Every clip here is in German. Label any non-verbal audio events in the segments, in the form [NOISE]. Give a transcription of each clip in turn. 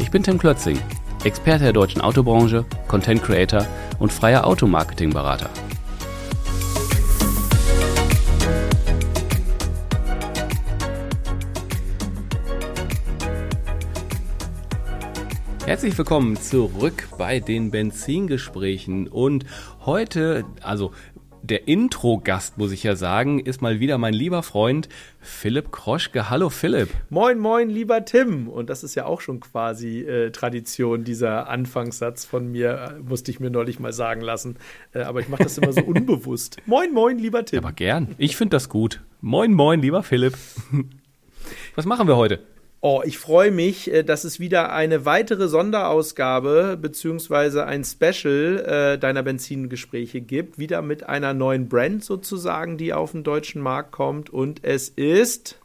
Ich bin Tim Klötzing, Experte der deutschen Autobranche, Content Creator und freier Automarketing-Berater. Herzlich willkommen zurück bei den Benzingesprächen und heute, also der Intro-Gast, muss ich ja sagen, ist mal wieder mein lieber Freund Philipp Kroschke. Hallo Philipp. Moin, moin, lieber Tim. Und das ist ja auch schon quasi äh, Tradition, dieser Anfangssatz von mir, äh, musste ich mir neulich mal sagen lassen. Äh, aber ich mache das immer so [LAUGHS] unbewusst. Moin, moin, lieber Tim. Aber gern. Ich finde das gut. Moin, moin, lieber Philipp. [LAUGHS] Was machen wir heute? Oh, ich freue mich, äh, dass es wieder eine weitere Sonderausgabe beziehungsweise ein Special äh, deiner Benzingespräche gibt. Wieder mit einer neuen Brand sozusagen, die auf den deutschen Markt kommt. Und es ist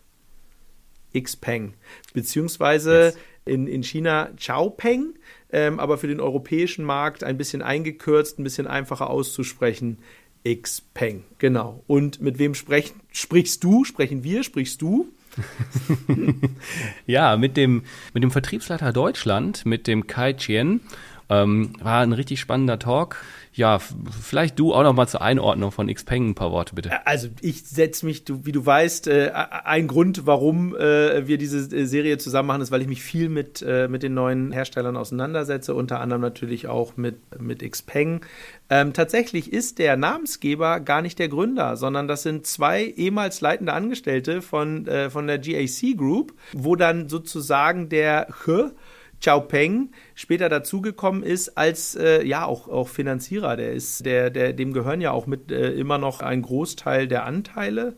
Xpeng. Beziehungsweise yes. in, in China Chaopeng, ähm, aber für den europäischen Markt ein bisschen eingekürzt, ein bisschen einfacher auszusprechen. Xpeng, genau. Und mit wem sprech, sprichst du? Sprechen wir? Sprichst du? [LAUGHS] ja, mit dem, mit dem Vertriebsleiter Deutschland, mit dem Kai Chien, ähm, war ein richtig spannender Talk. Ja, vielleicht du auch noch mal zur Einordnung von Xpeng ein paar Worte, bitte. Also ich setze mich, du, wie du weißt, äh, ein Grund, warum äh, wir diese äh, Serie zusammen machen, ist, weil ich mich viel mit, äh, mit den neuen Herstellern auseinandersetze, unter anderem natürlich auch mit, mit Xpeng. Ähm, tatsächlich ist der Namensgeber gar nicht der Gründer, sondern das sind zwei ehemals leitende Angestellte von, äh, von der GAC Group, wo dann sozusagen der He Xiaopeng später dazugekommen ist als äh, ja auch, auch Finanzierer. Der ist, der, der, dem gehören ja auch mit äh, immer noch ein Großteil der Anteile.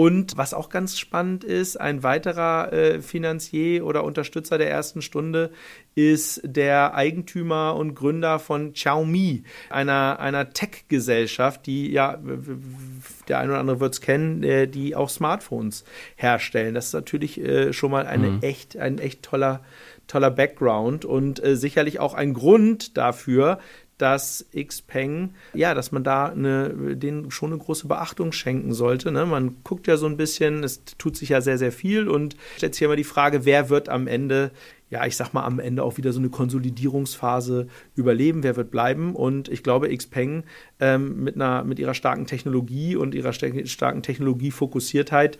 Und was auch ganz spannend ist, ein weiterer äh, Finanzier oder Unterstützer der ersten Stunde ist der Eigentümer und Gründer von Xiaomi, einer, einer Tech-Gesellschaft, die ja, der eine oder andere wird es kennen, äh, die auch Smartphones herstellen. Das ist natürlich äh, schon mal eine mhm. echt, ein echt toller toller Background und äh, sicherlich auch ein Grund dafür, dass Xpeng, ja, dass man da eine, denen schon eine große Beachtung schenken sollte. Ne? Man guckt ja so ein bisschen, es tut sich ja sehr, sehr viel und stellt sich immer die Frage, wer wird am Ende ja, ich sag mal, am Ende auch wieder so eine Konsolidierungsphase überleben, wer wird bleiben. Und ich glaube, Xpeng ähm, mit, einer, mit ihrer starken Technologie und ihrer starken Technologiefokussiertheit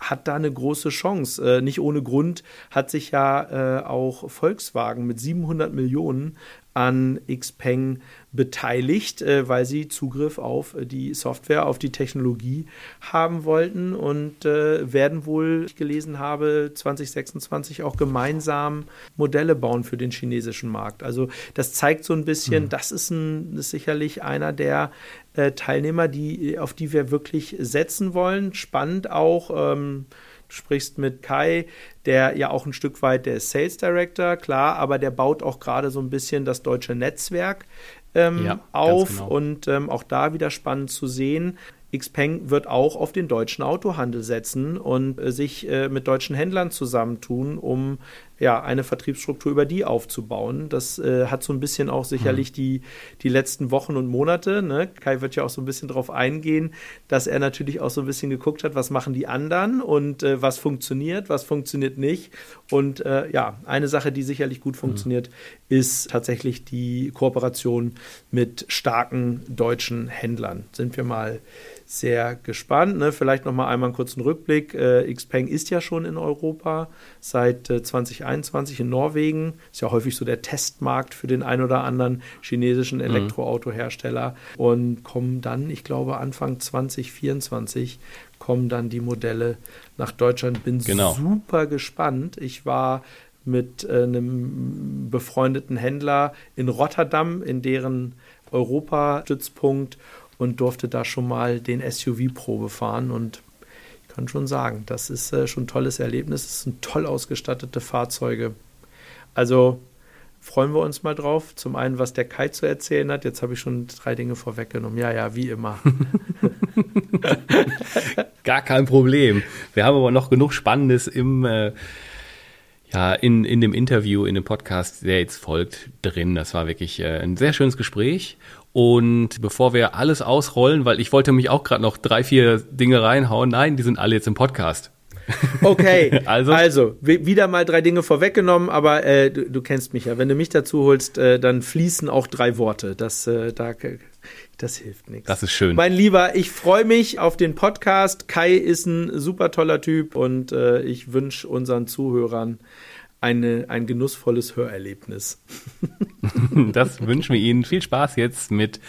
hat da eine große Chance. Äh, nicht ohne Grund hat sich ja äh, auch Volkswagen mit 700 Millionen an Xpeng beteiligt, äh, weil sie Zugriff auf die Software, auf die Technologie haben wollten und äh, werden wohl, ich gelesen habe, 2026 auch gemeinsam Modelle bauen für den chinesischen Markt. Also das zeigt so ein bisschen, mhm. das ist, ein, ist sicherlich einer der äh, Teilnehmer, die, auf die wir wirklich setzen wollen. Spannend auch. Ähm, Du sprichst mit Kai, der ja auch ein Stück weit der Sales Director, klar, aber der baut auch gerade so ein bisschen das deutsche Netzwerk ähm, ja, auf genau. und ähm, auch da wieder spannend zu sehen. Xpeng wird auch auf den deutschen Autohandel setzen und äh, sich äh, mit deutschen Händlern zusammentun, um ja, eine Vertriebsstruktur über die aufzubauen. Das äh, hat so ein bisschen auch sicherlich mhm. die, die letzten Wochen und Monate. Ne? Kai wird ja auch so ein bisschen darauf eingehen, dass er natürlich auch so ein bisschen geguckt hat, was machen die anderen und äh, was funktioniert, was funktioniert nicht. Und äh, ja, eine Sache, die sicherlich gut mhm. funktioniert, mhm. ist tatsächlich die Kooperation mit starken deutschen Händlern. Sind wir mal sehr gespannt. Ne? Vielleicht noch mal einmal einen kurzen Rückblick. Äh, Xpeng ist ja schon in Europa seit äh, 2021 in Norwegen. Ist ja häufig so der Testmarkt für den ein oder anderen chinesischen mhm. Elektroautohersteller. Mhm. Und kommen dann, ich glaube, Anfang 2024 kommen dann die Modelle nach Deutschland. Bin genau. super gespannt. Ich war mit äh, einem befreundeten Händler in Rotterdam, in deren Europa-Stützpunkt und durfte da schon mal den SUV-Probe fahren und ich kann schon sagen, das ist äh, schon ein tolles Erlebnis. Es sind toll ausgestattete Fahrzeuge. Also freuen wir uns mal drauf. Zum einen, was der Kai zu erzählen hat. Jetzt habe ich schon drei Dinge vorweggenommen. Ja, ja, wie immer. [LAUGHS] Gar kein Problem. Wir haben aber noch genug Spannendes im, äh, ja, in, in dem Interview, in dem Podcast, der jetzt folgt, drin. Das war wirklich äh, ein sehr schönes Gespräch. Und bevor wir alles ausrollen, weil ich wollte mich auch gerade noch drei, vier Dinge reinhauen, nein, die sind alle jetzt im Podcast. Okay, [LAUGHS] also, also wieder mal drei Dinge vorweggenommen, aber äh, du, du, kennst mich ja. Wenn du mich dazu holst, äh, dann fließen auch drei Worte. Das, äh, da, das hilft nichts. Das ist schön. Mein Lieber, ich freue mich auf den Podcast. Kai ist ein super toller Typ und äh, ich wünsche unseren Zuhörern eine, ein genussvolles Hörerlebnis. [LAUGHS] das wünschen wir Ihnen. Viel Spaß jetzt mit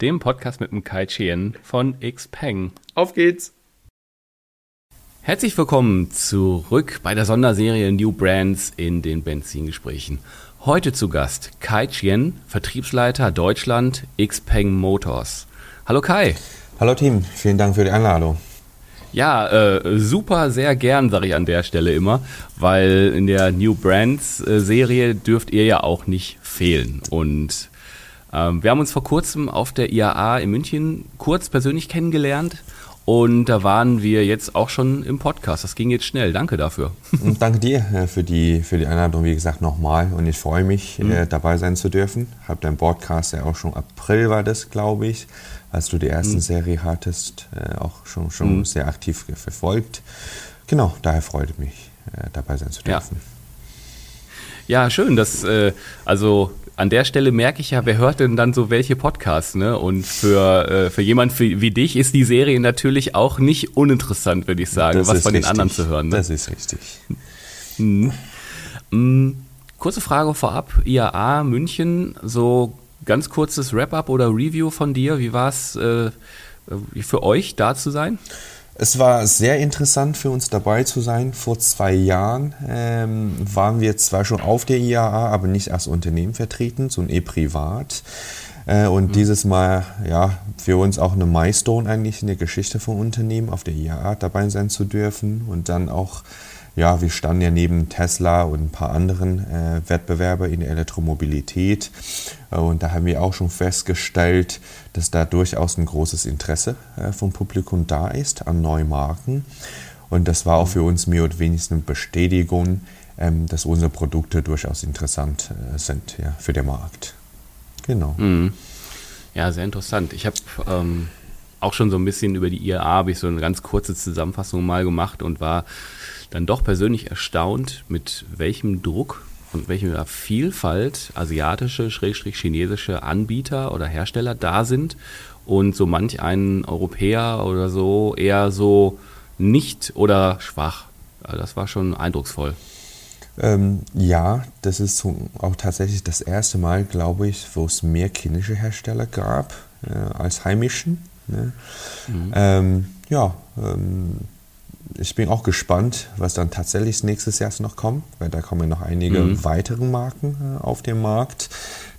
dem Podcast mit dem Kai Chien von Xpeng. Auf geht's! Herzlich willkommen zurück bei der Sonderserie New Brands in den Benzingesprächen. Heute zu Gast Kai Chien, Vertriebsleiter Deutschland Xpeng Motors. Hallo Kai. Hallo Team, vielen Dank für die Einladung. Ja, äh, super, sehr gern, sage ich an der Stelle immer, weil in der New Brands äh, Serie dürft ihr ja auch nicht fehlen. Und ähm, wir haben uns vor kurzem auf der IAA in München kurz persönlich kennengelernt und da waren wir jetzt auch schon im Podcast. Das ging jetzt schnell. Danke dafür. [LAUGHS] Und danke dir äh, für die, für die Einladung, wie gesagt, nochmal. Und ich freue mich, mhm. äh, dabei sein zu dürfen. Habe deinen Podcast ja auch schon April war das, glaube ich, als du die erste mhm. Serie hattest, äh, auch schon, schon mhm. sehr aktiv verfolgt. Genau, daher freut mich, äh, dabei sein zu dürfen. Ja, ja schön. dass, äh, also an der Stelle merke ich ja, wer hört denn dann so welche Podcasts, ne? Und für, äh, für jemand wie dich ist die Serie natürlich auch nicht uninteressant, würde ich sagen, das was von richtig. den anderen zu hören. Ne? Das ist richtig. Mhm. Mhm. Kurze Frage vorab, IAA München, so ganz kurzes Wrap-up oder Review von dir. Wie war es äh, für euch, da zu sein? Es war sehr interessant für uns dabei zu sein. Vor zwei Jahren ähm, waren wir zwar schon auf der IAA, aber nicht als Unternehmen vertreten, sondern eh privat. Äh, und mhm. dieses Mal, ja, für uns auch eine Milestone eigentlich in der Geschichte von Unternehmen, auf der IAA dabei sein zu dürfen und dann auch ja, wir standen ja neben Tesla und ein paar anderen äh, Wettbewerber in der Elektromobilität. Äh, und da haben wir auch schon festgestellt, dass da durchaus ein großes Interesse äh, vom Publikum da ist an neuen Marken. Und das war auch für uns mehr oder weniger eine Bestätigung, ähm, dass unsere Produkte durchaus interessant äh, sind ja, für den Markt. Genau. Mhm. Ja, sehr interessant. Ich habe ähm, auch schon so ein bisschen über die IAA, habe ich so eine ganz kurze Zusammenfassung mal gemacht und war dann doch persönlich erstaunt, mit welchem Druck und welcher Vielfalt asiatische, schrägstrich chinesische Anbieter oder Hersteller da sind und so manch ein Europäer oder so eher so nicht oder schwach. Also das war schon eindrucksvoll. Ähm, ja, das ist auch tatsächlich das erste Mal, glaube ich, wo es mehr chinesische Hersteller gab äh, als heimischen. Ne? Mhm. Ähm, ja, ähm, ich bin auch gespannt, was dann tatsächlich nächstes Jahr noch kommt, weil da kommen noch einige mhm. weitere Marken äh, auf den Markt.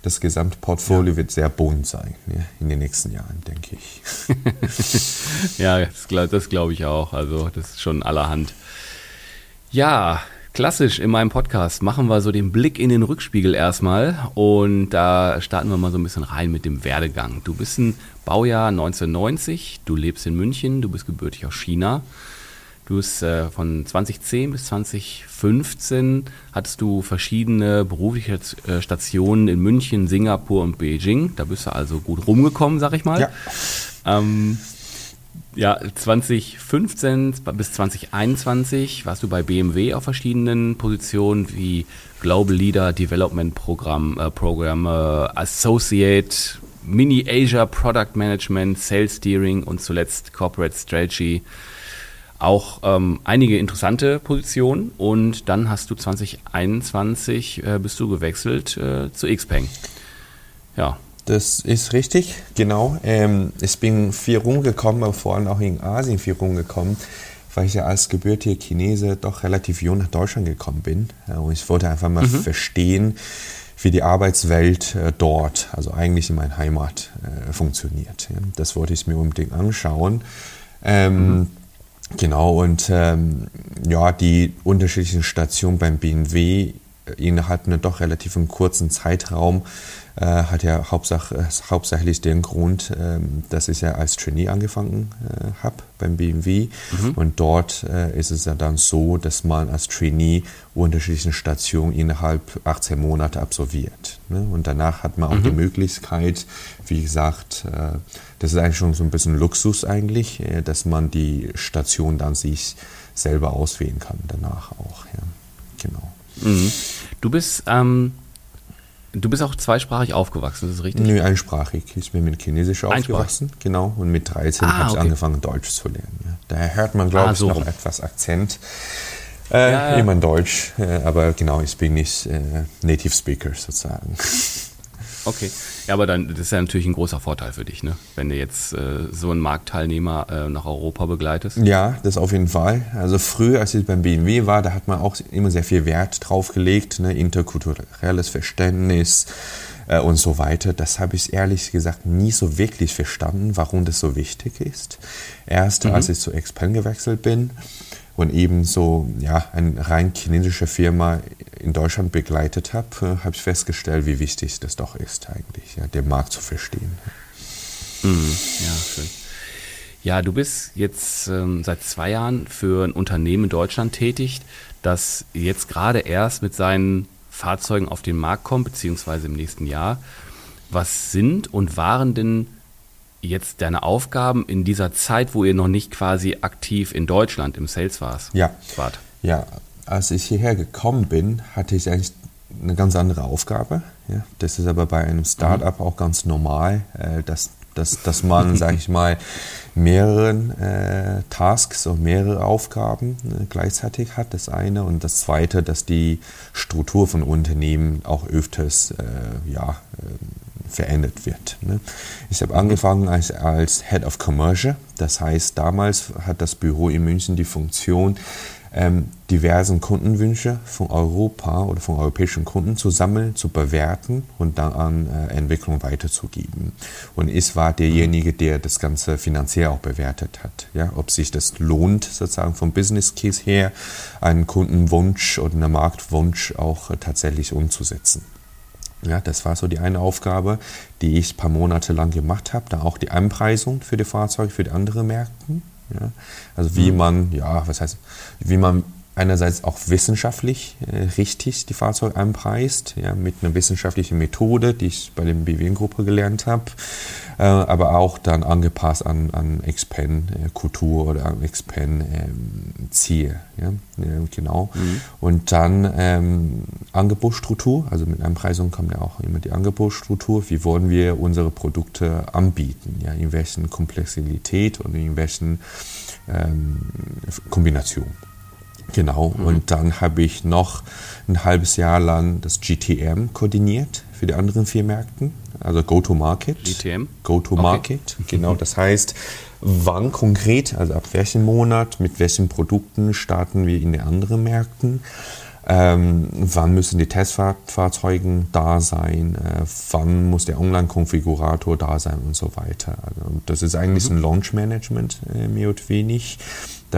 Das Gesamtportfolio ja. wird sehr bunt sein ja, in den nächsten Jahren, denke ich. [LAUGHS] ja, das, das glaube ich auch. Also das ist schon allerhand. Ja, klassisch in meinem Podcast machen wir so den Blick in den Rückspiegel erstmal und da starten wir mal so ein bisschen rein mit dem Werdegang. Du bist ein Baujahr 1990, du lebst in München, du bist gebürtig aus China. Du hast äh, von 2010 bis 2015 hattest du verschiedene berufliche äh, Stationen in München, Singapur und Beijing. Da bist du also gut rumgekommen, sag ich mal. Ja. Ähm, ja, 2015 bis 2021 warst du bei BMW auf verschiedenen Positionen wie Global Leader Development Programm, äh, Program, äh, Associate, Mini Asia Product Management, Sales Steering und zuletzt Corporate Strategy auch ähm, einige interessante Positionen und dann hast du 2021 äh, bist du gewechselt äh, zu Xpeng. Ja. Das ist richtig, genau. Ähm, ich bin viel rumgekommen, vor allem auch in Asien viel rumgekommen, weil ich ja als gebürtiger Chinese doch relativ jung nach Deutschland gekommen bin. und ich wollte einfach mal mhm. verstehen, wie die Arbeitswelt äh, dort, also eigentlich in meiner Heimat, äh, funktioniert. Ja. Das wollte ich mir unbedingt anschauen. Ähm, mhm Genau, und ähm, ja, die unterschiedlichen Stationen beim BMW innerhalb einer doch relativ kurzen Zeitraum äh, hat ja hauptsach, äh, hauptsächlich den Grund, äh, dass ich ja als Trainee angefangen äh, habe beim BMW. Mhm. Und dort äh, ist es ja dann so, dass man als Trainee unterschiedliche Stationen innerhalb 18 Monate absolviert. Ne? Und danach hat man auch mhm. die Möglichkeit, wie gesagt, äh, das ist eigentlich schon so ein bisschen Luxus eigentlich, dass man die Station dann sich selber auswählen kann danach auch. Ja. Genau. Mhm. Du bist, ähm, du bist auch zweisprachig aufgewachsen, ist das richtig? Nö, einsprachig. Ich bin mit Chinesisch aufgewachsen, genau. Und mit 13 ah, habe ich angefangen, Deutsch zu lernen. Ja. Daher hört man, glaube ah, so ich, noch rum. etwas Akzent. Äh, ja, ja. Immer in Deutsch, äh, aber genau, ich bin nicht äh, Native Speaker sozusagen. [LAUGHS] Okay. Ja, aber dann das ist ja natürlich ein großer Vorteil für dich, ne? Wenn du jetzt äh, so einen Marktteilnehmer äh, nach Europa begleitest. Ja, das auf jeden Fall. Also früher, als ich beim BMW war, da hat man auch immer sehr viel Wert drauf gelegt, ne? interkulturelles Verständnis äh, und so weiter. Das habe ich ehrlich gesagt nie so wirklich verstanden, warum das so wichtig ist. Erst mhm. als ich zu Expen gewechselt bin, und ebenso ja, eine rein chinesische Firma in Deutschland begleitet habe, äh, habe ich festgestellt, wie wichtig das doch ist eigentlich, ja, den Markt zu verstehen. Mhm. Ja, schön. Ja, du bist jetzt ähm, seit zwei Jahren für ein Unternehmen in Deutschland tätig, das jetzt gerade erst mit seinen Fahrzeugen auf den Markt kommt, beziehungsweise im nächsten Jahr. Was sind und waren denn jetzt deine Aufgaben in dieser Zeit, wo ihr noch nicht quasi aktiv in Deutschland im Sales warst? Ja. Wart? Ja, als ich hierher gekommen bin, hatte ich eigentlich eine ganz andere Aufgabe. Ja, das ist aber bei einem Startup mhm. auch ganz normal, äh, dass, dass, dass man, [LAUGHS] sage ich mal, mehreren äh, Tasks und mehrere Aufgaben äh, gleichzeitig hat. Das eine und das zweite, dass die Struktur von Unternehmen auch öfters äh, ja, verändert wird. Ne? Ich habe angefangen als, als Head of Commercial, das heißt, damals hat das Büro in München die Funktion, ähm, diversen Kundenwünsche von Europa oder von europäischen Kunden zu sammeln, zu bewerten und dann an äh, Entwicklung weiterzugeben. Und ich war derjenige, der das Ganze finanziell auch bewertet hat. Ja, ob sich das lohnt, sozusagen vom Business Case her, einen Kundenwunsch oder einen Marktwunsch auch äh, tatsächlich umzusetzen. Ja, das war so die eine Aufgabe, die ich ein paar Monate lang gemacht habe. Da auch die Anpreisung für die Fahrzeuge für die anderen Märkten. Ja. Also wie mhm. man, ja, was heißt, wie man einerseits auch wissenschaftlich äh, richtig die Fahrzeuge einpreist, ja, mit einer wissenschaftlichen Methode, die ich bei der BWN-Gruppe gelernt habe, äh, aber auch dann angepasst an, an Expen-Kultur äh, oder an Expen-Ziel. Ähm, ja, genau. Mhm. Und dann ähm, Angebotsstruktur, also mit Einpreisung kommt ja auch immer die Angebotsstruktur. Wie wollen wir unsere Produkte anbieten? Ja, in welchen Komplexität und in welchen ähm, Kombinationen. Genau, mhm. und dann habe ich noch ein halbes Jahr lang das GTM koordiniert für die anderen vier Märkten, also Go-to-Market. GTM? Go-to-Market, okay. genau. Das heißt, wann konkret, also ab welchem Monat, mit welchen Produkten starten wir in den anderen Märkten. Ähm, wann müssen die Testfahrzeuge da sein? Äh, wann muss der Online-Konfigurator da sein und so weiter? Also das ist eigentlich mhm. ein Launch-Management, äh, mehr oder weniger.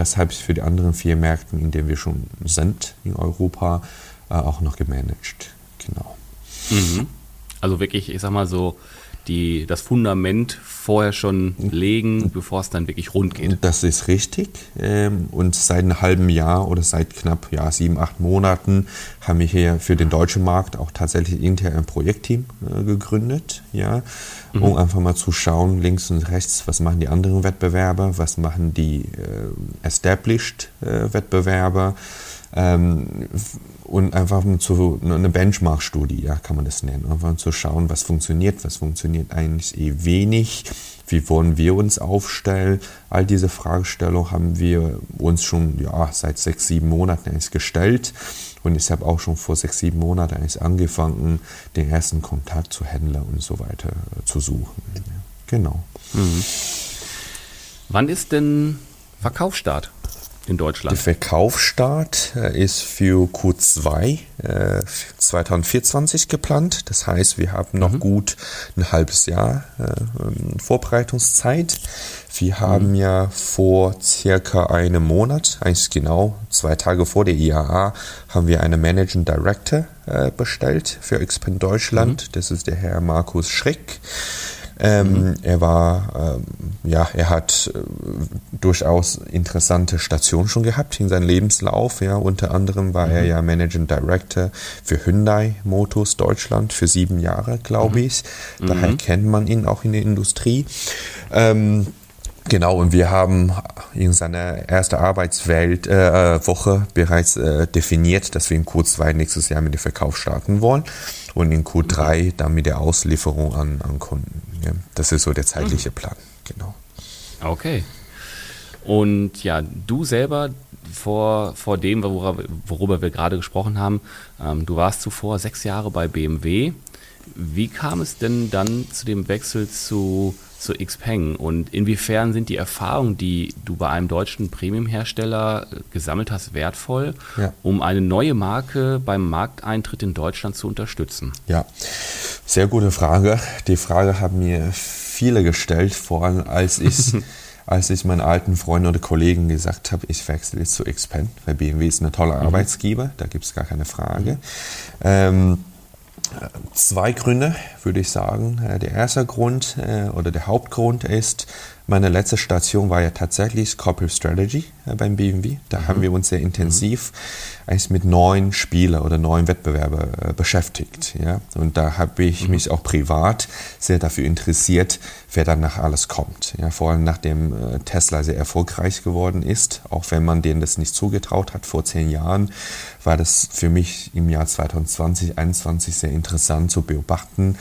Ich für die anderen vier Märkte, in denen wir schon sind in Europa, äh, auch noch gemanagt. Genau. Mhm. Also wirklich, ich sag mal so, die, das Fundament vorher schon legen, bevor es dann wirklich rund geht. Das ist richtig. Ähm, und seit einem halben Jahr oder seit knapp ja, sieben, acht Monaten haben wir hier für den deutschen Markt auch tatsächlich intern ein Projektteam äh, gegründet, ja, mhm. um einfach mal zu schauen, links und rechts, was machen die anderen Wettbewerber, was machen die äh, established äh, Wettbewerber ähm, und einfach zu, eine Benchmark-Studie, ja, kann man das nennen. Einfach zu schauen, was funktioniert, was funktioniert eigentlich eh wenig, wie wollen wir uns aufstellen. All diese Fragestellungen haben wir uns schon ja, seit sechs, sieben Monaten eigentlich gestellt. Und ich habe auch schon vor sechs, sieben Monaten eigentlich angefangen, den ersten Kontakt zu Händlern und so weiter zu suchen. Genau. Mhm. Wann ist denn Verkaufsstart? In Deutschland? Der Verkaufsstart äh, ist für Q2 äh, 2024 geplant. Das heißt, wir haben noch mhm. gut ein halbes Jahr äh, ähm, Vorbereitungszeit. Wir haben mhm. ja vor circa einem Monat, eigentlich genau zwei Tage vor der IAA, haben wir einen Managing Director äh, bestellt für Expand Deutschland. Mhm. Das ist der Herr Markus Schreck. Ähm, mhm. Er war, ähm, ja, er hat äh, durchaus interessante Stationen schon gehabt in seinem Lebenslauf. Ja, unter anderem war mhm. er ja Managing Director für Hyundai Motors Deutschland für sieben Jahre, glaube mhm. ich. Daher mhm. kennt man ihn auch in der Industrie. Ähm, Genau, und wir haben in seiner ersten Arbeitswelt äh, bereits äh, definiert, dass wir in Q2 nächstes Jahr mit dem Verkauf starten wollen und in Q3 dann mit der Auslieferung an, an Kunden. Ja, das ist so der zeitliche mhm. Plan, genau. Okay. Und ja, du selber vor, vor dem, worüber, worüber wir gerade gesprochen haben, ähm, du warst zuvor sechs Jahre bei BMW. Wie kam es denn dann zu dem Wechsel zu zu Xpeng und inwiefern sind die Erfahrungen, die du bei einem deutschen Premium-Hersteller äh, gesammelt hast, wertvoll, ja. um eine neue Marke beim Markteintritt in Deutschland zu unterstützen? Ja, sehr gute Frage. Die Frage haben mir viele gestellt, vor allem als [LAUGHS] ich als ich meinen alten Freunden oder Kollegen gesagt habe, ich wechsle jetzt zu Xpen, weil BMW ist eine tolle mhm. Arbeitsgeber, da gibt es gar keine Frage. Mhm. Ähm, Zwei Gründe, würde ich sagen. Äh, der erste Grund äh, oder der Hauptgrund ist, meine letzte Station war ja tatsächlich Corporate Strategy äh, beim BMW. Da mhm. haben wir uns sehr intensiv mhm. eigentlich mit neuen Spielern oder neuen Wettbewerbern äh, beschäftigt. Ja? Und da habe ich mhm. mich auch privat sehr dafür interessiert, wer danach alles kommt. Ja? Vor allem nachdem äh, Tesla sehr erfolgreich geworden ist, auch wenn man denen das nicht zugetraut hat vor zehn Jahren, war das für mich im Jahr 2020, 2021 sehr interessant zu beobachten,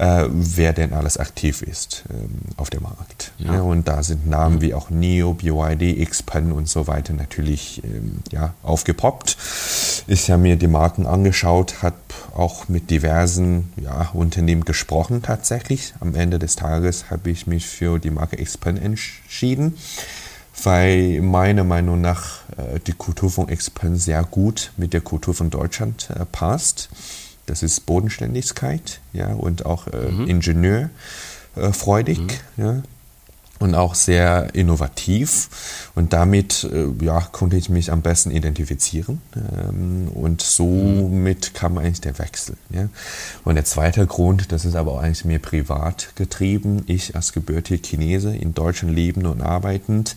wer denn alles aktiv ist ähm, auf dem Markt. Ja. Ja, und da sind Namen mhm. wie auch NEO, BYD, Xpen und so weiter natürlich ähm, ja, aufgepoppt. Ich habe mir die Marken angeschaut, habe auch mit diversen ja, Unternehmen gesprochen tatsächlich. Am Ende des Tages habe ich mich für die Marke Xpen entschieden weil meiner Meinung nach äh, die Kultur von Xpen sehr gut mit der Kultur von Deutschland äh, passt. Das ist Bodenständigkeit ja, und auch äh, mhm. ingenieurfreudig. Mhm. Ja, und auch sehr innovativ. Und damit äh, ja, konnte ich mich am besten identifizieren. Ähm, und somit kam eigentlich der Wechsel. Ja. Und der zweite Grund, das ist aber auch eigentlich mehr privat getrieben. Ich als gebürtiger Chinese in Deutschland lebend und arbeitend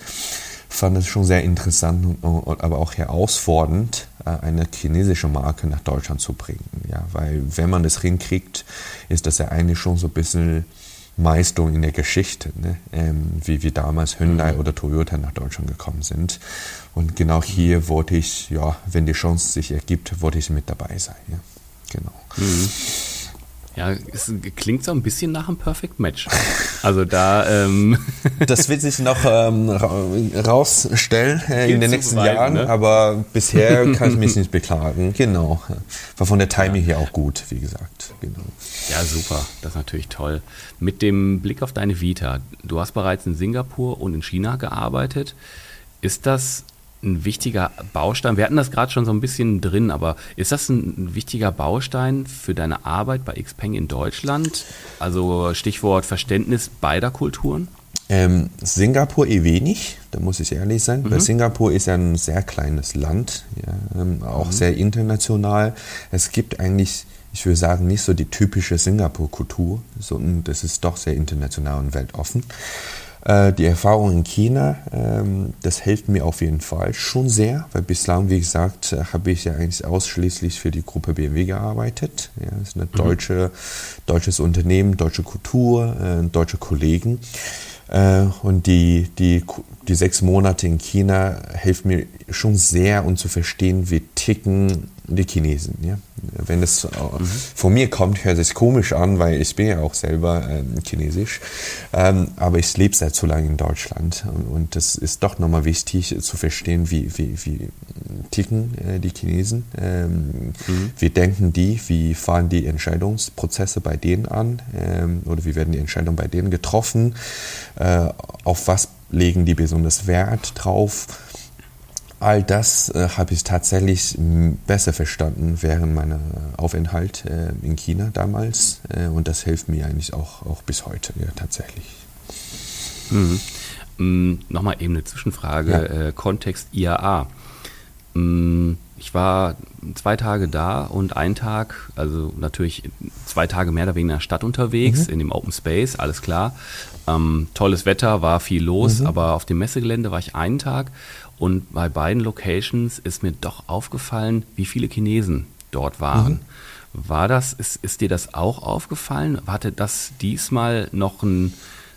fand es schon sehr interessant, aber auch herausfordernd, äh, eine chinesische Marke nach Deutschland zu bringen. Ja, weil wenn man das hinkriegt, ist das ja eigentlich schon so ein bisschen Meisterung in der Geschichte, ne? ähm, wie wir damals Hyundai mhm. oder Toyota nach Deutschland gekommen sind. Und genau hier wollte ich, ja, wenn die Chance sich ergibt, wollte ich mit dabei sein. Ja? Genau. Mhm. Ja, es klingt so ein bisschen nach einem Perfect Match. Also da. Ähm [LAUGHS] das wird sich noch ähm, rausstellen äh, in den nächsten Jahren, ne? aber bisher [LAUGHS] kann ich mich nicht beklagen. Genau. War von der Timing ja. her auch gut, wie gesagt. Genau. Ja, super. Das ist natürlich toll. Mit dem Blick auf deine Vita. Du hast bereits in Singapur und in China gearbeitet. Ist das ein wichtiger Baustein? Wir hatten das gerade schon so ein bisschen drin, aber ist das ein wichtiger Baustein für deine Arbeit bei Xpeng in Deutschland? Also Stichwort Verständnis beider Kulturen? Ähm, Singapur eh wenig, da muss ich ehrlich sein, mhm. weil Singapur ist ja ein sehr kleines Land, ja, ähm, auch mhm. sehr international. Es gibt eigentlich, ich würde sagen, nicht so die typische Singapur-Kultur, sondern das ist doch sehr international und weltoffen. Äh, die Erfahrung in China, ähm, das hilft mir auf jeden Fall schon sehr, weil bislang, wie gesagt, äh, habe ich ja eigentlich ausschließlich für die Gruppe BMW gearbeitet. Ja, das ist ein mhm. deutsche, deutsches Unternehmen, deutsche Kultur, äh, deutsche Kollegen. Und die, die, die sechs Monate in China hilft mir schon sehr, um zu verstehen, wie ticken die Chinesen. Ja? Wenn es mhm. von mir kommt, hört es komisch an, weil ich bin ja auch selber ähm, chinesisch. Ähm, aber ich lebe seit so lange in Deutschland und das ist doch nochmal wichtig zu verstehen, wie, wie, wie ticken äh, die Chinesen, ähm, mhm. wie denken die, wie fahren die Entscheidungsprozesse bei denen an ähm, oder wie werden die Entscheidungen bei denen getroffen, äh, auf was legen die besonders Wert drauf all das äh, habe ich tatsächlich besser verstanden während meiner Aufenthalt äh, in China damals. Äh, und das hilft mir eigentlich auch, auch bis heute, ja, tatsächlich. Mhm. Mm, Nochmal eben eine Zwischenfrage, Ja. äh, Kontext IAA. Mm, Ich war zwei Tage da und einen Tag, also natürlich zwei Tage mehr oder weniger in der Stadt unterwegs, in dem Open Space, alles klar. Ähm, tolles Wetter, war viel los, aber auf dem Messegelände war ich einen Tag und bei beiden Locations ist mir doch aufgefallen, wie viele Chinesen dort waren. War das, ist, ist dir das auch aufgefallen? Hatte das diesmal noch ein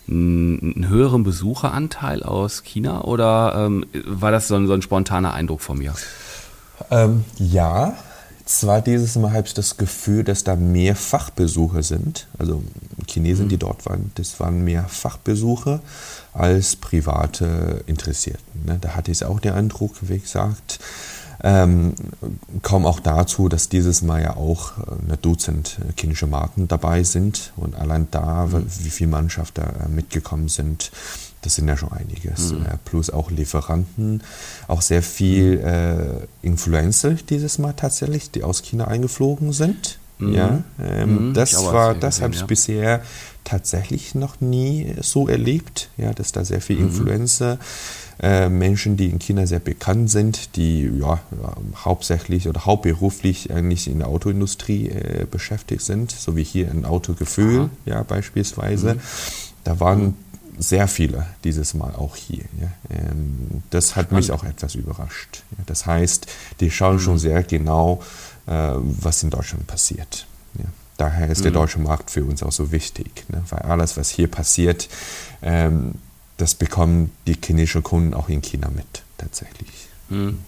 einen höheren Besucheranteil aus China oder ähm, war das so ein, so ein spontaner Eindruck von mir? Ähm, ja, zwar dieses Mal habe ich das Gefühl, dass da mehr Fachbesucher sind. Also Chinesen, die dort waren, das waren mehr Fachbesucher als private Interessierten. Ne? Da hatte ich auch den Eindruck, wie gesagt, ähm, kaum auch dazu, dass dieses Mal ja auch eine Dutzend äh, chinesische Marken dabei sind und allein da, wie viele Mannschaften da äh, mitgekommen sind, das sind ja schon einiges. Äh, plus auch Lieferanten, auch sehr viel äh, Influencer dieses Mal tatsächlich, die aus China eingeflogen sind. Ja, ähm, Mhm, das war, das habe ich ja. bisher tatsächlich noch nie so erlebt, ja, dass da sehr viel Mhm. Influencer, äh, Menschen, die in China sehr bekannt sind, die ja, hauptsächlich oder hauptberuflich eigentlich in der Autoindustrie äh, beschäftigt sind, so wie hier in Autogefühl, Aha. ja, beispielsweise. Mhm. Da waren sehr viele dieses Mal auch hier. Ähm, das hat mich auch etwas überrascht. Das heißt, die schauen Mhm. schon sehr genau, äh, was in Deutschland passiert. Daher ist der Mhm. deutsche Markt für uns auch so wichtig, ne? weil alles, was hier passiert, ähm, das bekommen die chinesischen Kunden auch in China mit, tatsächlich. Hm.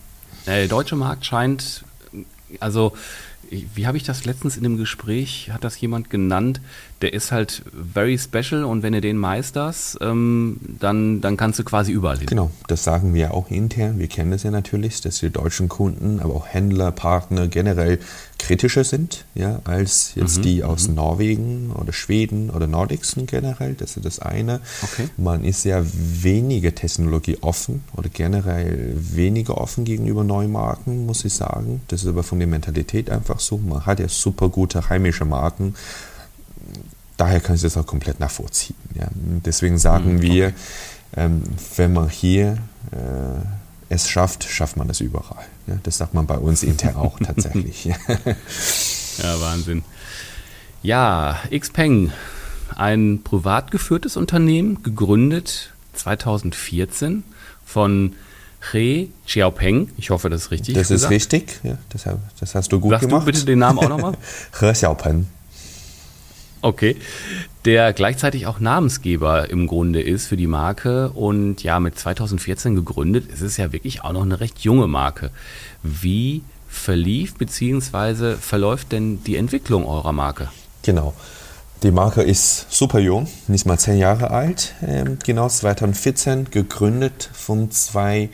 Äh, Der deutsche Markt scheint, also wie habe ich das letztens in dem Gespräch, hat das jemand genannt, der ist halt very special und wenn du den meisterst, ähm, dann, dann kannst du quasi überall hin. Genau, das sagen wir auch intern. Wir kennen es ja natürlich, dass die deutschen Kunden, aber auch Händler, Partner generell kritischer sind, ja, als jetzt die aus Norwegen oder Schweden oder Nordics generell. Das ist das eine. Okay. Man ist ja weniger Technologie offen oder generell weniger offen gegenüber neuen Marken, muss ich sagen. Das ist aber von der Mentalität einfach so. Man hat ja super gute heimische Marken daher kann ich das auch komplett nachvollziehen. Ja. Deswegen sagen wir, ähm, wenn man hier äh, es schafft, schafft man es überall. Ja. Das sagt man bei uns intern [LAUGHS] auch tatsächlich. Ja, Wahnsinn. Ja, Xpeng, ein privat geführtes Unternehmen, gegründet 2014 von He Xiaopeng. Ich hoffe, das ist richtig. Das ist gesagt. richtig, ja. das, das hast du gut Sagst gemacht. du bitte den Namen auch nochmal? [LAUGHS] He Xiaopen. Okay. Der gleichzeitig auch Namensgeber im Grunde ist für die Marke und ja, mit 2014 gegründet, es ist ja wirklich auch noch eine recht junge Marke. Wie verlief bzw. verläuft denn die Entwicklung eurer Marke? Genau. Die Marke ist super jung, nicht mal zehn Jahre alt. Ähm, genau 2014 gegründet von zwei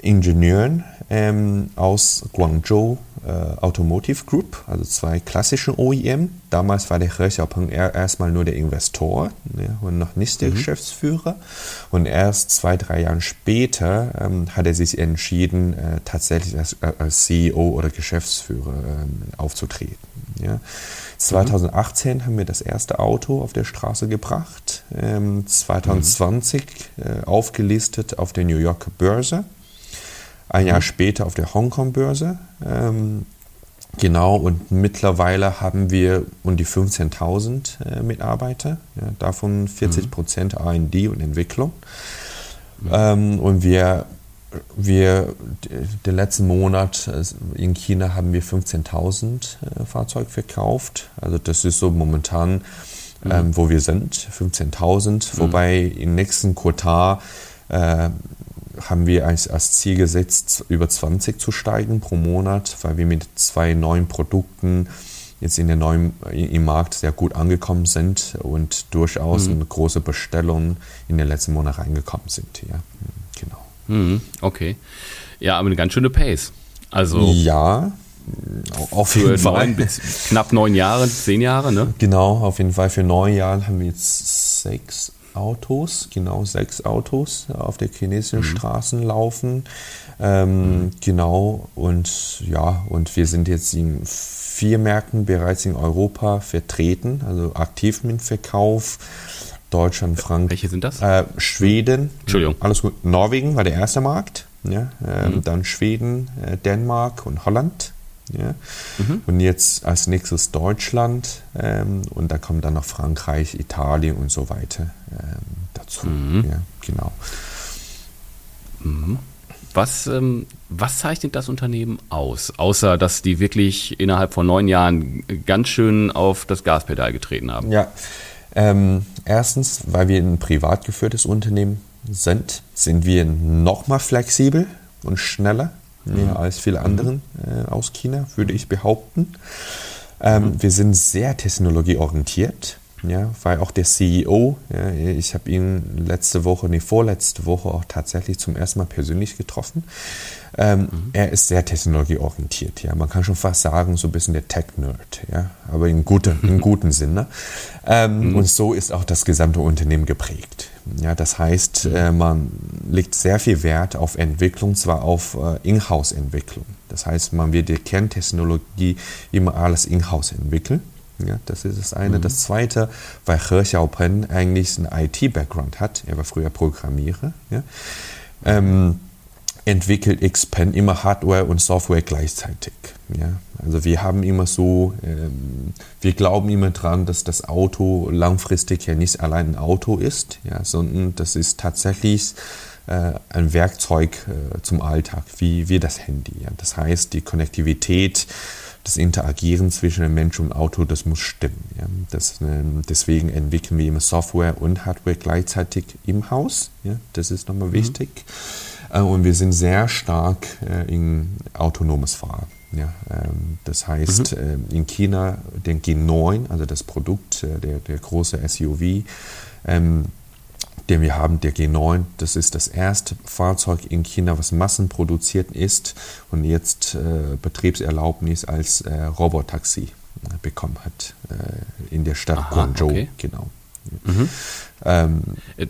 Ingenieuren ähm, aus Guangzhou äh, Automotive Group, also zwei klassische OEM. Damals war der He Xiaopeng er- erstmal nur der Investor ja, und noch nicht der Geschäftsführer. Und erst zwei, drei Jahre später ähm, hat er sich entschieden, äh, tatsächlich als, als CEO oder Geschäftsführer ähm, aufzutreten. Ja. 2018 haben wir das erste Auto auf der Straße gebracht. Ähm, 2020 äh, aufgelistet auf der New Yorker Börse. Ein Jahr später auf der Hongkong-Börse. Ähm, genau, und mittlerweile haben wir um die 15.000 äh, Mitarbeiter, ja, davon 40 Prozent RD und Entwicklung. Ähm, und wir, wir, den letzten Monat äh, in China haben wir 15.000 äh, Fahrzeuge verkauft. Also das ist so momentan, ähm, wo wir sind, 15.000. Wobei im nächsten Quartal äh, haben wir als, als Ziel gesetzt, über 20 zu steigen pro Monat, weil wir mit zwei neuen Produkten jetzt in der neuen, im Markt sehr gut angekommen sind und durchaus eine große Bestellung in den letzten Monaten reingekommen sind. Ja, genau. Mhm, okay. Ja, aber eine ganz schöne Pace. Also Ja, auf für jeden Fall. neun knapp neun Jahre, zehn Jahre, ne? Genau, auf jeden Fall für neun Jahre haben wir jetzt sechs, Autos, genau sechs Autos auf der chinesischen mhm. Straßen laufen. Ähm, mhm. Genau, und ja, und wir sind jetzt in vier Märkten bereits in Europa vertreten, also aktiv mit Verkauf. Deutschland, Frankreich. Welche sind das? Äh, Schweden. Entschuldigung. Alles gut. Norwegen war der erste Markt. Ja, ähm, mhm. Dann Schweden, äh, Dänemark und Holland. Ja? Mhm. Und jetzt als nächstes Deutschland ähm, und da kommen dann noch Frankreich, Italien und so weiter ähm, dazu. Mhm. Ja, genau. Mhm. Was, ähm, was zeichnet das Unternehmen aus, außer dass die wirklich innerhalb von neun Jahren ganz schön auf das Gaspedal getreten haben? Ja, ähm, erstens, weil wir ein privat geführtes Unternehmen sind, sind wir noch mal flexibel und schneller mehr mhm. als viele anderen äh, aus China, würde ich behaupten. Ähm, mhm. Wir sind sehr technologieorientiert. Ja, weil auch der CEO, ja, ich habe ihn letzte Woche, nee, vorletzte Woche auch tatsächlich zum ersten Mal persönlich getroffen. Ähm, mhm. Er ist sehr technologieorientiert, ja. Man kann schon fast sagen, so ein bisschen der Tech-Nerd, ja. Aber in, gute, in [LAUGHS] guten Sinne. Ähm, mhm. Und so ist auch das gesamte Unternehmen geprägt. Ja, das heißt, mhm. äh, man legt sehr viel Wert auf Entwicklung, zwar auf äh, Inhouse-Entwicklung. Das heißt, man wird die Kerntechnologie immer alles in-house entwickeln. Ja, das ist das eine. Mhm. Das zweite, weil He Xiaopen eigentlich einen IT-Background hat, er war früher Programmierer, ja, ähm, entwickelt Xpen immer Hardware und Software gleichzeitig. Ja. Also wir haben immer so, ähm, wir glauben immer dran, dass das Auto langfristig ja nicht allein ein Auto ist, ja, sondern das ist tatsächlich äh, ein Werkzeug äh, zum Alltag, wie, wie das Handy. Ja. Das heißt, die Konnektivität, das Interagieren zwischen dem Mensch und Auto, das muss stimmen. Ja. Das, äh, deswegen entwickeln wir immer Software und Hardware gleichzeitig im Haus. Ja. Das ist nochmal mhm. wichtig. Äh, und wir sind sehr stark äh, in autonomes Fahren. Ja, ähm, das heißt, mhm. äh, in China den G9, also das Produkt, äh, der, der große SUV, ähm, den wir haben, der G9, das ist das erste Fahrzeug in China, was massenproduziert ist und jetzt äh, Betriebserlaubnis als äh, Robotaxi äh, bekommen hat äh, in der Stadt Aha, Guangzhou. Okay. Genau. Mhm. Ähm, äh,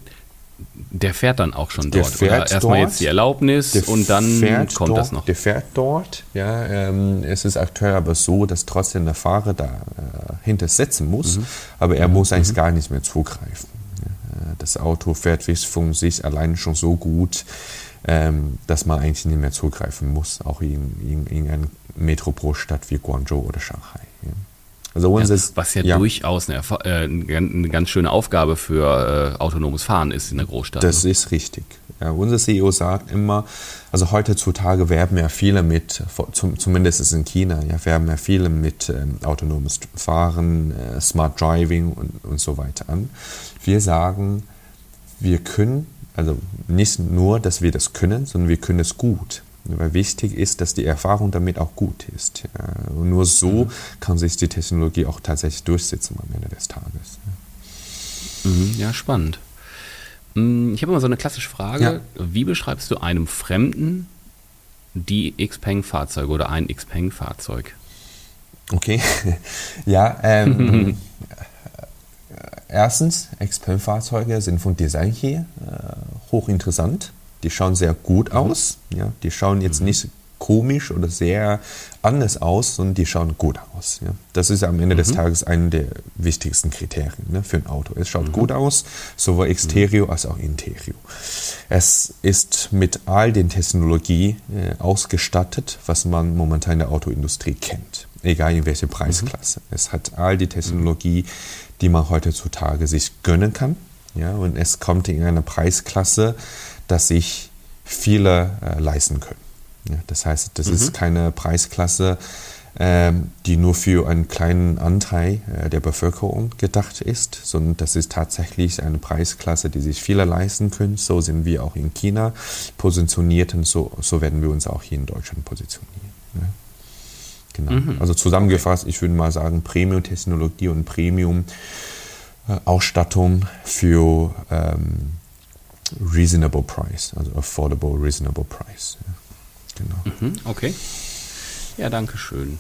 der fährt dann auch schon der dort. Fährt erstmal jetzt die Erlaubnis und dann kommt dort, das noch. Der fährt dort. Ja, ähm, es ist aktuell aber so, dass trotzdem der Fahrer da äh, sitzen muss, mhm. aber er mhm. muss eigentlich mhm. gar nicht mehr zugreifen. Ja, äh, das Auto fährt von sich allein schon so gut, ähm, dass man eigentlich nicht mehr zugreifen muss, auch in, in, in einer Metropolstadt wie Guangzhou oder Shanghai. Ja. Also ja, was ja, ja, durchaus eine, äh, eine, ganz schöne Aufgabe für äh, autonomes Fahren ist in der Großstadt. Das ne? ist richtig. Ja, unser CEO sagt immer, also heutzutage werben ja viele mit, zum, zumindest in China, ja, werben ja viele mit ähm, autonomes Fahren, äh, Smart Driving und, und so weiter an. Wir sagen, wir können, also nicht nur, dass wir das können, sondern wir können es gut. Weil wichtig ist, dass die Erfahrung damit auch gut ist. Ja. Und nur so mhm. kann sich die Technologie auch tatsächlich durchsetzen am Ende des Tages. Ja, mhm, ja spannend. Mm, ich habe immer so eine klassische Frage. Ja. Wie beschreibst du einem Fremden die Xpeng-Fahrzeuge oder ein Xpeng-Fahrzeug? Okay, [LAUGHS] ja, ähm, [LAUGHS] erstens, Xpeng-Fahrzeuge sind von Design her äh, hochinteressant. Die schauen sehr gut mhm. aus. Ja? Die schauen jetzt mhm. nicht komisch oder sehr anders aus, sondern die schauen gut aus. Ja? Das ist am Ende mhm. des Tages einer der wichtigsten Kriterien ne, für ein Auto. Es schaut mhm. gut aus, sowohl exterior mhm. als auch interior. Es ist mit all den Technologien äh, ausgestattet, was man momentan in der Autoindustrie kennt, egal in welcher Preisklasse. Mhm. Es hat all die Technologie, die man heutzutage sich gönnen kann. Ja, und es kommt in einer Preisklasse, dass sich viele äh, leisten können. Ja, das heißt, das mhm. ist keine Preisklasse, ähm, die nur für einen kleinen Anteil äh, der Bevölkerung gedacht ist, sondern das ist tatsächlich eine Preisklasse, die sich viele leisten können. So sind wir auch in China positioniert und so, so werden wir uns auch hier in Deutschland positionieren. Ja. Genau. Mhm. Also zusammengefasst, ich würde mal sagen, Premium-Technologie und Premium-Ausstattung für ähm, reasonable price, also affordable, reasonable price. Ja, genau. Mhm, okay. Ja, danke schön.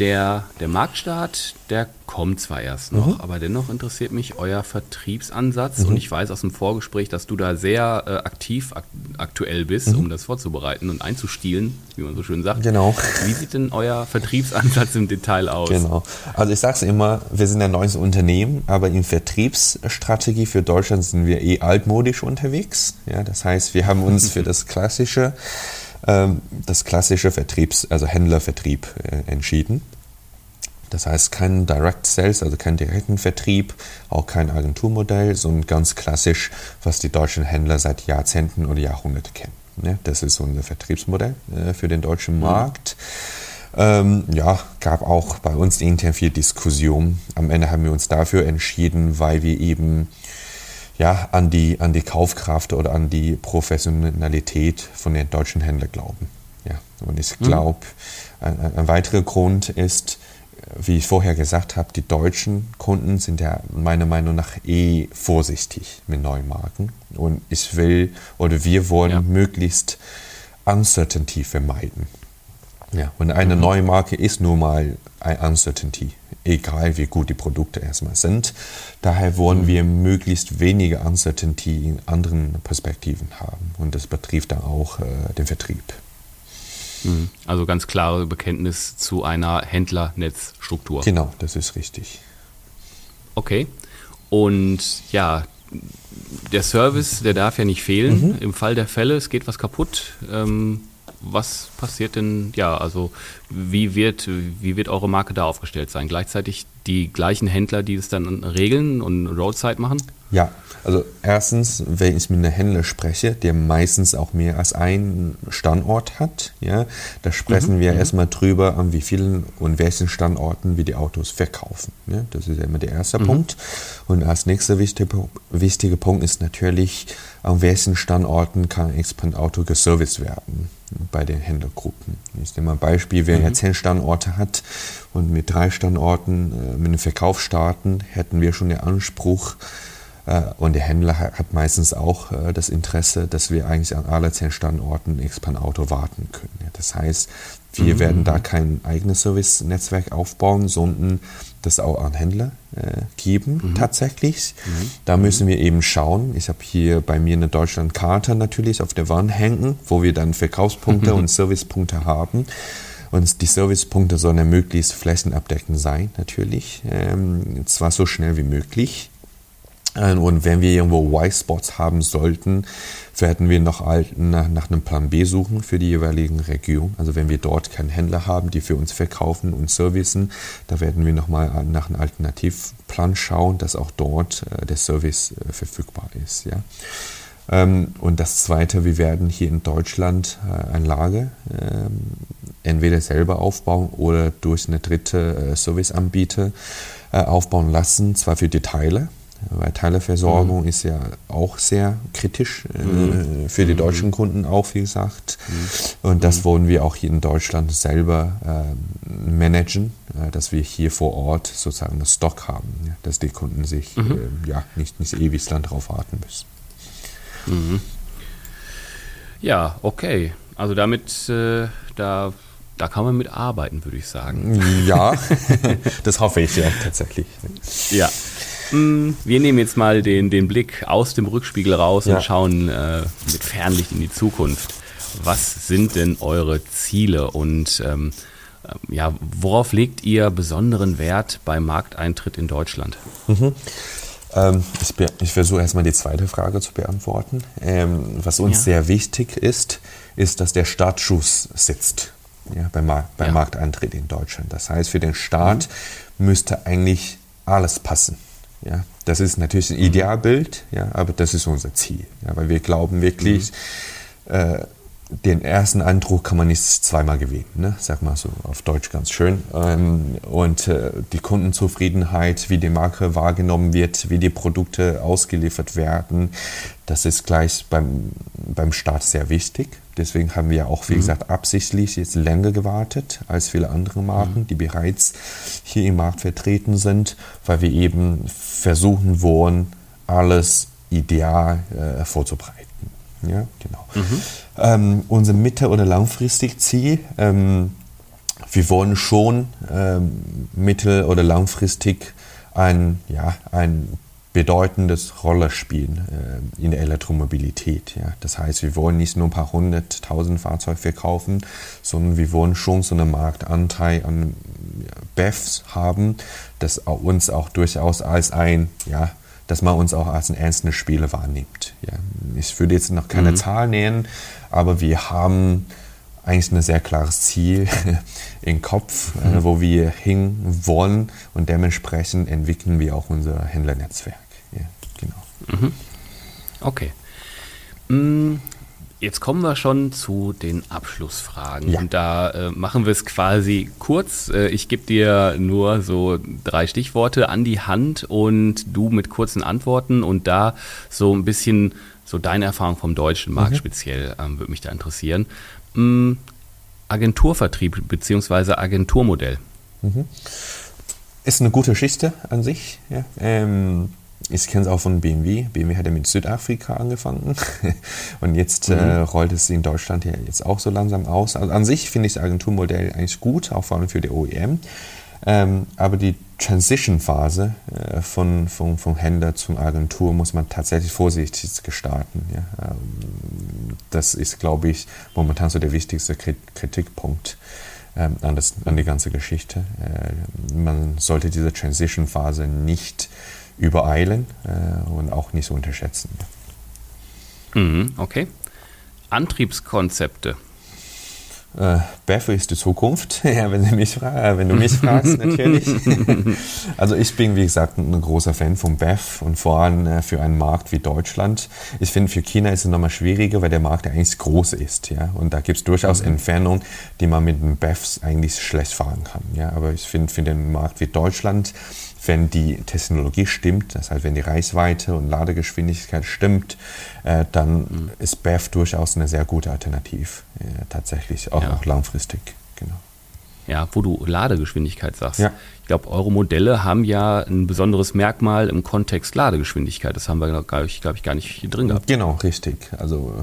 Der, der Marktstart, der kommt zwar erst noch, mhm. aber dennoch interessiert mich euer Vertriebsansatz mhm. und ich weiß aus dem Vorgespräch, dass du da sehr äh, aktiv ak aktuell bist, mhm. um das vorzubereiten und einzustielen, wie man so schön sagt. Genau. Wie sieht denn euer Vertriebsansatz im Detail aus? Genau. Also ich sage es immer, wir sind ein neues Unternehmen, aber in Vertriebsstrategie für Deutschland sind wir eh altmodisch unterwegs. Ja, das heißt, wir haben uns [LAUGHS] für das klassische ähm, das klassische Vertriebs-, also Händlervertrieb äh, entschieden. Das heißt kein Direct Sales, also kein direkten Vertrieb, auch kein Agenturmodell, sondern ganz klassisch, was die deutschen Händler seit Jahrzehnten oder Jahrhunderten kennen. Ne? Das ist unser Vertriebsmodell äh, für den deutschen mhm. Markt. Ähm, ja, gab auch bei uns intern viel Diskussion. Am Ende haben wir uns dafür entschieden, weil wir eben ja, an, die, an die Kaufkraft oder an die Professionalität von den deutschen Händlern glauben. Ja, und ich glaube, mhm. ein, ein weiterer Grund ist, wie ich vorher gesagt habe, die deutschen Kunden sind ja meiner Meinung nach eh vorsichtig mit neuen Marken. Und ich will oder wir wollen ja. möglichst Uncertainty vermeiden. Ja, und eine mhm. neue Marke ist nun mal ein Uncertainty, egal wie gut die Produkte erstmal sind. Daher wollen mhm. wir möglichst wenige Uncertainty in anderen Perspektiven haben. Und das betrifft dann auch äh, den Vertrieb. Mhm. Also ganz klare Bekenntnis zu einer Händlernetzstruktur. Genau, das ist richtig. Okay. Und ja, der Service, der darf ja nicht fehlen. Mhm. Im Fall der Fälle, es geht was kaputt. Ähm, was passiert denn, ja, also wie wird, wie wird eure Marke da aufgestellt sein? Gleichzeitig die gleichen Händler, die es dann regeln und Roadside machen? Ja, also erstens, wenn ich mit einem Händler spreche, der meistens auch mehr als einen Standort hat, ja, da sprechen mhm, wir mhm. erstmal drüber, an wie vielen und welchen Standorten wir die Autos verkaufen. Ja. Das ist ja immer der erste mhm. Punkt. Und als nächster wichtige, wichtige Punkt ist natürlich, an welchen Standorten kann Expand Auto geserviced werden bei den Händlergruppen. Ich nehme mal ein Beispiel, wer mhm. ja zehn Standorte hat und mit drei Standorten äh, mit einem Verkauf starten, hätten wir schon den Anspruch, äh, und der Händler hat meistens auch äh, das Interesse, dass wir eigentlich an alle zehn Standorten Expand Auto warten können. Das heißt, wir mhm. werden da kein eigenes Service-Netzwerk aufbauen, sondern das auch an Händler äh, geben mhm. tatsächlich. Mhm. Da müssen wir eben schauen. Ich habe hier bei mir eine Deutschlandkarte natürlich auf der Wand hängen, wo wir dann Verkaufspunkte und Servicepunkte haben. Und die Servicepunkte sollen ja möglichst flächenabdeckend sein, natürlich. Ähm, zwar so schnell wie möglich. Äh, und wenn wir irgendwo Y-Spots haben sollten, werden wir noch nach, einem Plan B suchen für die jeweiligen Region. Also wenn wir dort keinen Händler haben, die für uns verkaufen und servicen, da werden wir nochmal nach einem Alternativplan schauen, dass auch dort äh, der Service äh, verfügbar ist. Ja. Ähm, und das Zweite, wir werden hier in Deutschland ein Lager ähm, entweder selber aufbauen oder durch eine dritte Serviceanbieter aufbauen lassen, zwar für die Teile, weil Teileversorgung mhm. ist ja auch sehr kritisch äh, mhm. für die mhm. deutschen Kunden auch, wie gesagt. Mhm. Und das mhm. wollen wir auch hier in Deutschland selber äh, managen, äh, dass wir hier vor Ort sozusagen einen Stock haben, ja, dass die Kunden sich mhm. äh, ja, nicht, nicht ewig lang darauf warten müssen. Ja, okay. Also damit, äh, da da kann man mit arbeiten, würde ich sagen. Ja, [LAUGHS] [LAUGHS] das hoffe ich ja tatsächlich. Ja. Mm, wir nehmen jetzt mal den, den Blick aus dem Rückspiegel raus ja. und schauen äh, mit Fernlicht in die Zukunft. Was sind denn eure Ziele und ähm, äh, ja, worauf legt ihr besonderen Wert beim Markteintritt in Deutschland? Mhm. Ähm, ich, ich versuche erstmal die zweite Frage zu beantworten. Ähm, was uns ja. sehr wichtig ist, ist, dass der Startschuss sitzt ja, beim, Mar beim ja. Markteintritt in Deutschland. Das heißt, für den Start mhm. müsste eigentlich alles passen. Ja, das ist natürlich ein mhm. Idealbild, ja, aber das ist unser Ziel. Ja, weil wir glauben wirklich, mhm. äh, den ersten Eindruck kann man nicht zweimal gewinnen, ne? sag mal so auf Deutsch ganz schön. Ähm, und äh, die Kundenzufriedenheit, wie die Marke wahrgenommen wird, wie die Produkte ausgeliefert werden, das ist gleich beim, beim Start sehr wichtig. Deswegen haben wir auch, wie mhm. gesagt, absichtlich jetzt länger gewartet als viele andere Marken, mhm. die bereits hier im Markt vertreten sind, weil wir eben versuchen wollen, alles ideal äh, vorzubereiten. Ja, genau. Mhm. Ähm, unser mittel- oder langfristig Ziel ähm, wir wollen schon ähm, mittel- oder langfristig ein, ja, ein bedeutendes Rolle spielen äh, in der Elektromobilität. Ja. Das heißt, wir wollen nicht nur ein paar hunderttausend Fahrzeuge verkaufen, sondern wir wollen schon so einen Marktanteil an BEVs haben, das uns auch durchaus als ein, ja, dass man uns auch als ein ernsten Spieler wahrnimmt. Ja. Ich würde jetzt noch keine mhm. Zahl nennen, aber wir haben eigentlich ein sehr klares Ziel [LAUGHS] im Kopf, äh, mhm. äh, wo wir hin wollen und dementsprechend entwickeln wir auch unser Händlernetzwerk. Ja, genau. Mhm. Okay. Mm, jetzt kommen wir schon zu den Abschlussfragen. Ja. Und da äh, machen wir es quasi kurz. Äh, ich gebe dir nur so drei Stichworte an die Hand und du mit kurzen Antworten und da so ein bisschen so deine Erfahrung vom deutschen Markt mhm. speziell ähm, würde mich da interessieren. Mm, Agenturvertrieb bzw. Agenturmodell? Mhm. Ist eine gute Geschichte an sich. Ja. Ähm, ich kenne es auch von BMW. BMW hat ja mit Südafrika angefangen [LAUGHS] und jetzt mhm. äh, rollt es in Deutschland ja jetzt auch so langsam aus. Also an sich finde ich das Agenturmodell eigentlich gut, auch vor allem für die OEM. Ähm, aber die Transition-Phase äh, von, von, von Händler zum Agentur muss man tatsächlich vorsichtig gestalten. Ja. Ähm, das ist, glaube ich, momentan so der wichtigste Kritikpunkt ähm, an, das, an die ganze Geschichte. Äh, man sollte diese Transition-Phase nicht übereilen äh, und auch nicht so unterschätzen. Mhm, okay. Antriebskonzepte. Äh, BEF ist die Zukunft, [LAUGHS] ja, wenn, du mich, äh, wenn du mich fragst, [LAUGHS] natürlich. also ich bin, wie gesagt, ein großer Fan von BEF und vor allem äh, für einen Markt wie Deutschland. Ich finde, für China ist es nochmal schwieriger, weil der Markt eigentlich groß ist. Ja? Und da gibt es durchaus mhm. Entfernungen, die man mit den BEFs eigentlich schlecht fahren kann. Ja? Aber ich finde, für den Markt wie Deutschland wenn die Technologie stimmt, das heißt, wenn die Reichweite und Ladegeschwindigkeit stimmt, äh, dann mhm. ist BEV durchaus eine sehr gute Alternative, äh, tatsächlich auch, ja. auch langfristig. Genau. Ja, wo du Ladegeschwindigkeit sagst. Ja. Ich glaube, eure Modelle haben ja ein besonderes Merkmal im Kontext Ladegeschwindigkeit. Das haben wir, glaube ich, glaub ich, gar nicht hier drin gehabt. Genau, richtig. Also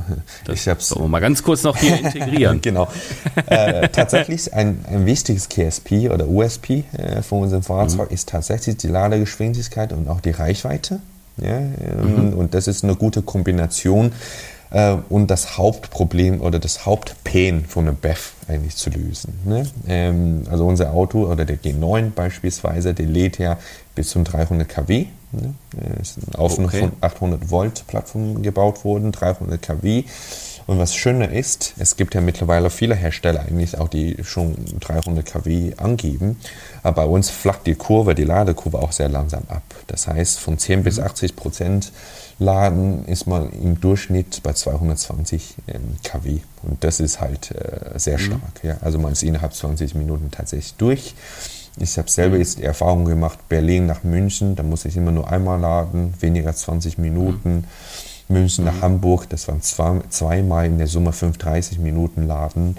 das ich habe es. mal ganz kurz noch hier [LAUGHS] integrieren. genau. Äh, tatsächlich ein, ein wichtiges KSP oder USP äh, von unserem Fahrzeug mhm. ist tatsächlich die Ladegeschwindigkeit und auch die Reichweite. Ja, ähm, mhm. Und das ist eine gute Kombination und das Hauptproblem oder das Hauptpain von einem BEF eigentlich zu lösen. Ne? Ähm, also unser Auto oder der G9 beispielsweise, der lädt ja bis zum 300 kW. Ne? Ist auf okay. eine 800 Volt Plattform gebaut worden, 300 kW. Und was schöner ist, es gibt ja mittlerweile viele Hersteller eigentlich auch, die schon 300 kW angeben. Aber bei uns flacht die Kurve, die Ladekurve auch sehr langsam ab. Das heißt, von 10 mhm. bis 80 Prozent Laden ist man im Durchschnitt bei 220 ähm, kW. Und das ist halt äh, sehr mhm. stark. Mhm. Ja. Also man ist innerhalb 20 Minuten tatsächlich durch. Ich habe selber mhm. jetzt die Erfahrung gemacht, Berlin nach München, da muss ich immer nur einmal laden, weniger 20 Minuten. Mhm. München nach mhm. Hamburg, das waren zwei, zweimal in der Summe 35 Minuten laden.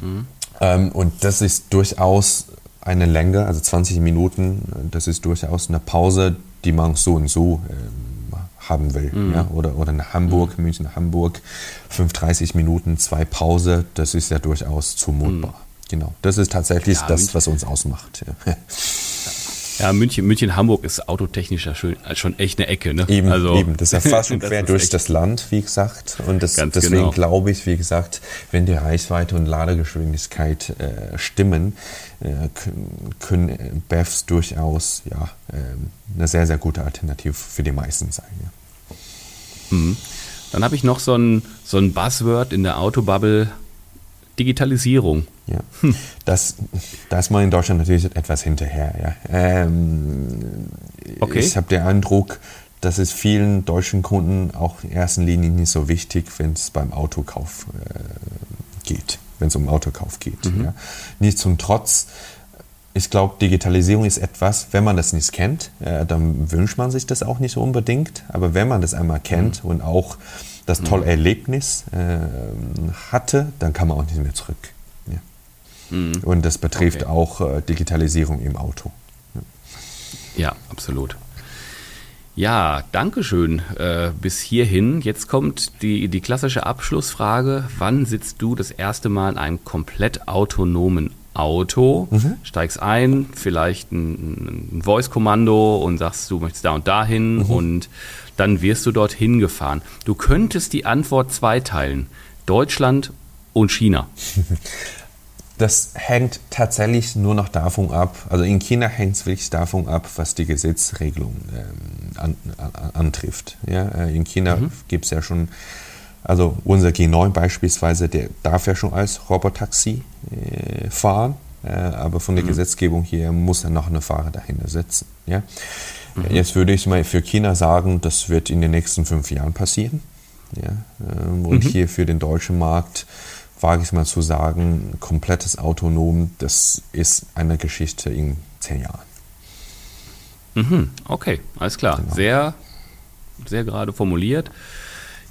Mhm. Ähm, und das ist durchaus eine Länge, also 20 Minuten, das ist durchaus eine Pause, die man so und so ähm, haben will. Mhm. Ja? Oder, oder nach Hamburg, mhm. München, Hamburg, 35 Minuten, zwei Pause, das ist ja durchaus zumutbar. Mhm. Genau, das ist tatsächlich ja, das, was uns ausmacht. Ja. [LAUGHS] Ja, München, München, Hamburg ist autotechnisch ja schon, schon echt eine Ecke. Ne? Eben, also, eben. Das ist ja [LAUGHS] fast schon quer durch das Land, wie gesagt. Und das, deswegen genau. glaube ich, wie gesagt, wenn die Reichweite und Ladegeschwindigkeit äh, stimmen, äh, können BEVs durchaus ja, äh, eine sehr, sehr gute Alternative für die meisten sein. Ja. Mhm. Dann habe ich noch so ein, so ein Buzzword in der Autobubble, Digitalisierung. Ja, das, da ist man in Deutschland natürlich etwas hinterher. Ja. Ähm, okay. Ich habe den Eindruck, dass es vielen deutschen Kunden auch in erster Linie nicht so wichtig, wenn es beim Autokauf äh, geht, wenn es um Autokauf geht. Mhm. Ja. Nicht zum Trotz, ich glaube, Digitalisierung ist etwas, wenn man das nicht kennt, äh, dann wünscht man sich das auch nicht so unbedingt. Aber wenn man das einmal kennt mhm. und auch das tolle Erlebnis äh, hatte, dann kann man auch nicht mehr zurück. Mhm. Und das betrifft okay. auch äh, Digitalisierung im Auto. Ja, absolut. Ja, danke schön äh, bis hierhin. Jetzt kommt die, die klassische Abschlussfrage. Wann sitzt du das erste Mal in einem komplett autonomen Auto, mhm. steigst ein, vielleicht ein, ein Voice-Kommando und sagst, du möchtest da und dahin mhm. und dann wirst du dorthin gefahren. Du könntest die Antwort zweiteilen. Deutschland und China. [LAUGHS] Das hängt tatsächlich nur noch davon ab, also in China hängt es wirklich davon ab, was die Gesetzregelung ähm, an, an, antrifft. Ja, äh, in China mhm. gibt es ja schon, also unser G9 beispielsweise, der darf ja schon als Robotaxi äh, fahren, äh, aber von der mhm. Gesetzgebung hier muss er noch eine Fahrer dahinter setzen. Ja? Mhm. Jetzt würde ich mal für China sagen, das wird in den nächsten fünf Jahren passieren. Ja? Ähm, und mhm. hier für den deutschen Markt wage ich mal zu sagen, komplettes Autonom, das ist eine Geschichte in zehn Jahren. Mhm, okay, alles klar. Genau. Sehr, sehr gerade formuliert.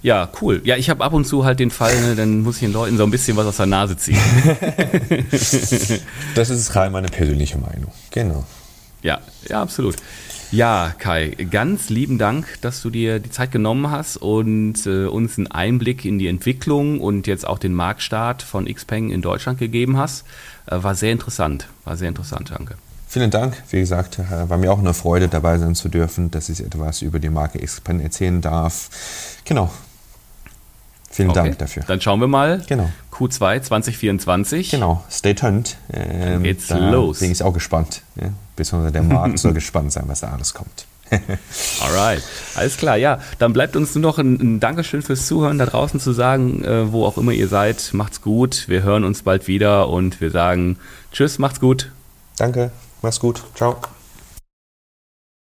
Ja, cool. Ja, ich habe ab und zu halt den Fall, ne, dann muss ich den Leuten so ein bisschen was aus der Nase ziehen. [LAUGHS] das ist rein meine persönliche Meinung. Genau. Ja, ja, absolut. Ja, Kai, ganz lieben Dank, dass du dir die Zeit genommen hast und äh, uns einen Einblick in die Entwicklung und jetzt auch den Marktstart von Xpeng in Deutschland gegeben hast. Äh, war sehr interessant, war sehr interessant, danke. Vielen Dank. Wie gesagt, äh, war mir auch eine Freude, dabei sein zu dürfen, dass ich etwas über die Marke Xpeng erzählen darf. Genau, Vielen okay. Dank dafür. Dann schauen wir mal. Genau. Q2 2024. Genau, stay tuned. Ähm, geht's los. Bin ich auch gespannt. Ja? Besonders der Markt soll [LAUGHS] gespannt sein, was da alles kommt. [LAUGHS] Alright, alles klar. Ja, dann bleibt uns nur noch ein, ein Dankeschön fürs Zuhören da draußen zu sagen, äh, wo auch immer ihr seid. Macht's gut. Wir hören uns bald wieder und wir sagen Tschüss, macht's gut. Danke, mach's gut. Ciao.